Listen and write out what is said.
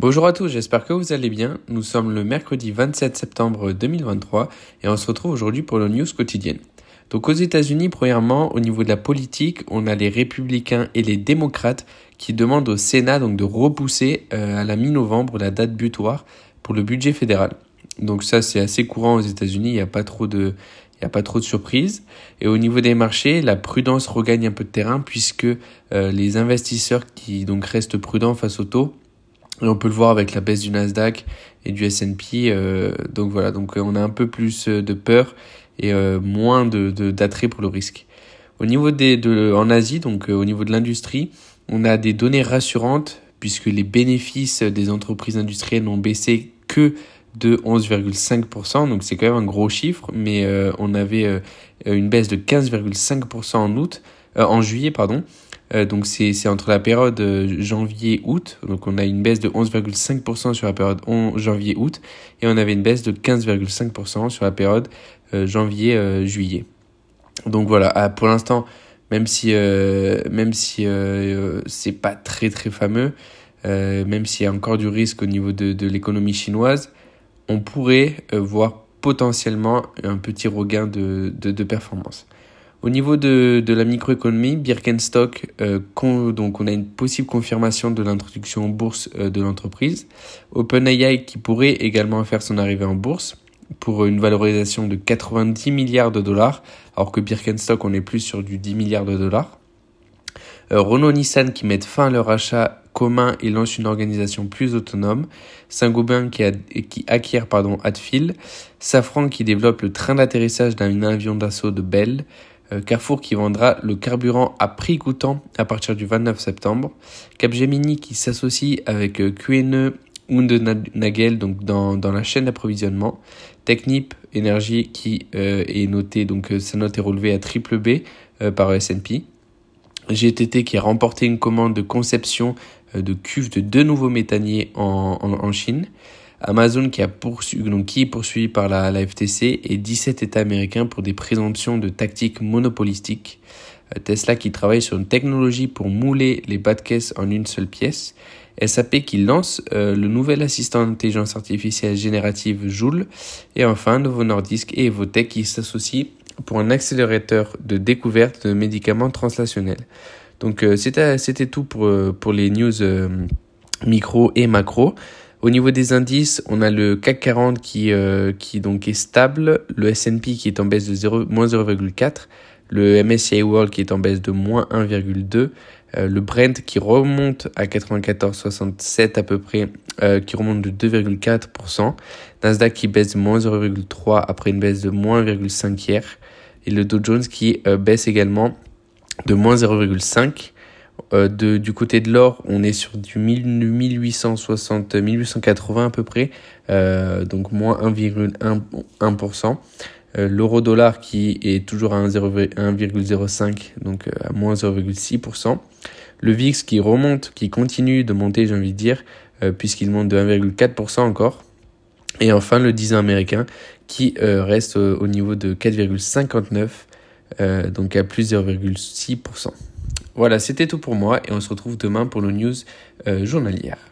Bonjour à tous, j'espère que vous allez bien. Nous sommes le mercredi 27 septembre 2023 et on se retrouve aujourd'hui pour le news quotidienne. Donc aux États-Unis, premièrement, au niveau de la politique, on a les républicains et les démocrates qui demandent au Sénat donc de repousser euh, à la mi-novembre la date butoir pour le budget fédéral. Donc ça c'est assez courant aux États-Unis, il n'y a pas trop de il n'y a pas trop de surprises. Et au niveau des marchés, la prudence regagne un peu de terrain puisque euh, les investisseurs qui donc restent prudents face au taux et on peut le voir avec la baisse du Nasdaq et du S&P. Euh, donc voilà, donc euh, on a un peu plus euh, de peur et moins de d'attrait pour le risque. Au niveau des de en Asie, donc au niveau de l'industrie, on a des données rassurantes puisque les bénéfices des entreprises industrielles n'ont baissé que de 11,5%, donc c'est quand même un gros chiffre, mais on avait une baisse de 15,5% en août, en juillet pardon, donc c'est entre la période euh, janvier-août, donc on a une baisse de 11,5% sur la période janvier-août, et on avait une baisse de 15,5% sur la période euh, janvier-juillet. donc voilà, ah, pour l'instant, même si même si c'est pas très très fameux, même s'il y a encore du risque au niveau de, de l'économie chinoise, on pourrait voir potentiellement un petit regain de, de performance. Au niveau de, de la microéconomie, Birkenstock, euh, donc on a une possible confirmation de l'introduction en bourse euh, de l'entreprise. OpenAI qui pourrait également faire son arrivée en bourse pour une valorisation de 90 milliards de dollars, alors que Birkenstock on est plus sur du 10 milliards de dollars. Euh, Renault-Nissan qui mettent fin à leur achat commun et lancent une organisation plus autonome. Saint-Gobain qui, qui acquiert pardon. Safran qui développe le train d'atterrissage d'un avion d'assaut de Bell. Euh, Carrefour qui vendra le carburant à prix coûtant à partir du 29 septembre. Capgemini qui s'associe avec euh, QNE Nagel donc dans, la chaîne d'approvisionnement. Technip Énergie qui euh, est noté donc sa note est relevée à triple B par S&P. GTT qui a remporté une commande de conception de cuves de deux nouveaux méthaniers en Chine. Amazon qui, a poursuivi, donc qui est poursuivi par la, FTC et 17 États américains pour des présomptions de tactiques monopolistiques. Euh, Tesla qui travaille sur une technologie pour mouler les bas de caisse en une seule pièce. SAP qui lance euh, le nouvel assistant d'intelligence artificielle générative Joule. Et enfin, Novo Nordisk et Evotech qui s'associent pour un accélérateur de découverte de médicaments translationnels. Donc euh, c'était tout pour, pour les news micro et macro. Au niveau des indices, on a le CAC 40 qui, euh, qui donc est stable, le S&P qui est en baisse de 0, moins 0,4, le MSCI World qui est en baisse de moins 1,2, euh, le Brent qui remonte à 94,67 à peu près, euh, qui remonte de 2,4%, Nasdaq qui baisse de moins 0,3 après une baisse de moins 1,5 hier, et le Dow Jones qui baisse également de moins 0,5 euh, de, du côté de l'or, on est sur du 1860, 1880 à peu près, euh, donc moins 1,1%. Euh, L'euro dollar qui est toujours à 1,05, donc euh, à moins 0,6%. Le VIX qui remonte, qui continue de monter, j'ai envie de dire, puisqu'il monte de 1,4% encore. Et enfin le 10 ans américain qui reste au niveau de 4,59, donc à plus 0,6%. Voilà, c'était tout pour moi et on se retrouve demain pour nos news euh, journalières.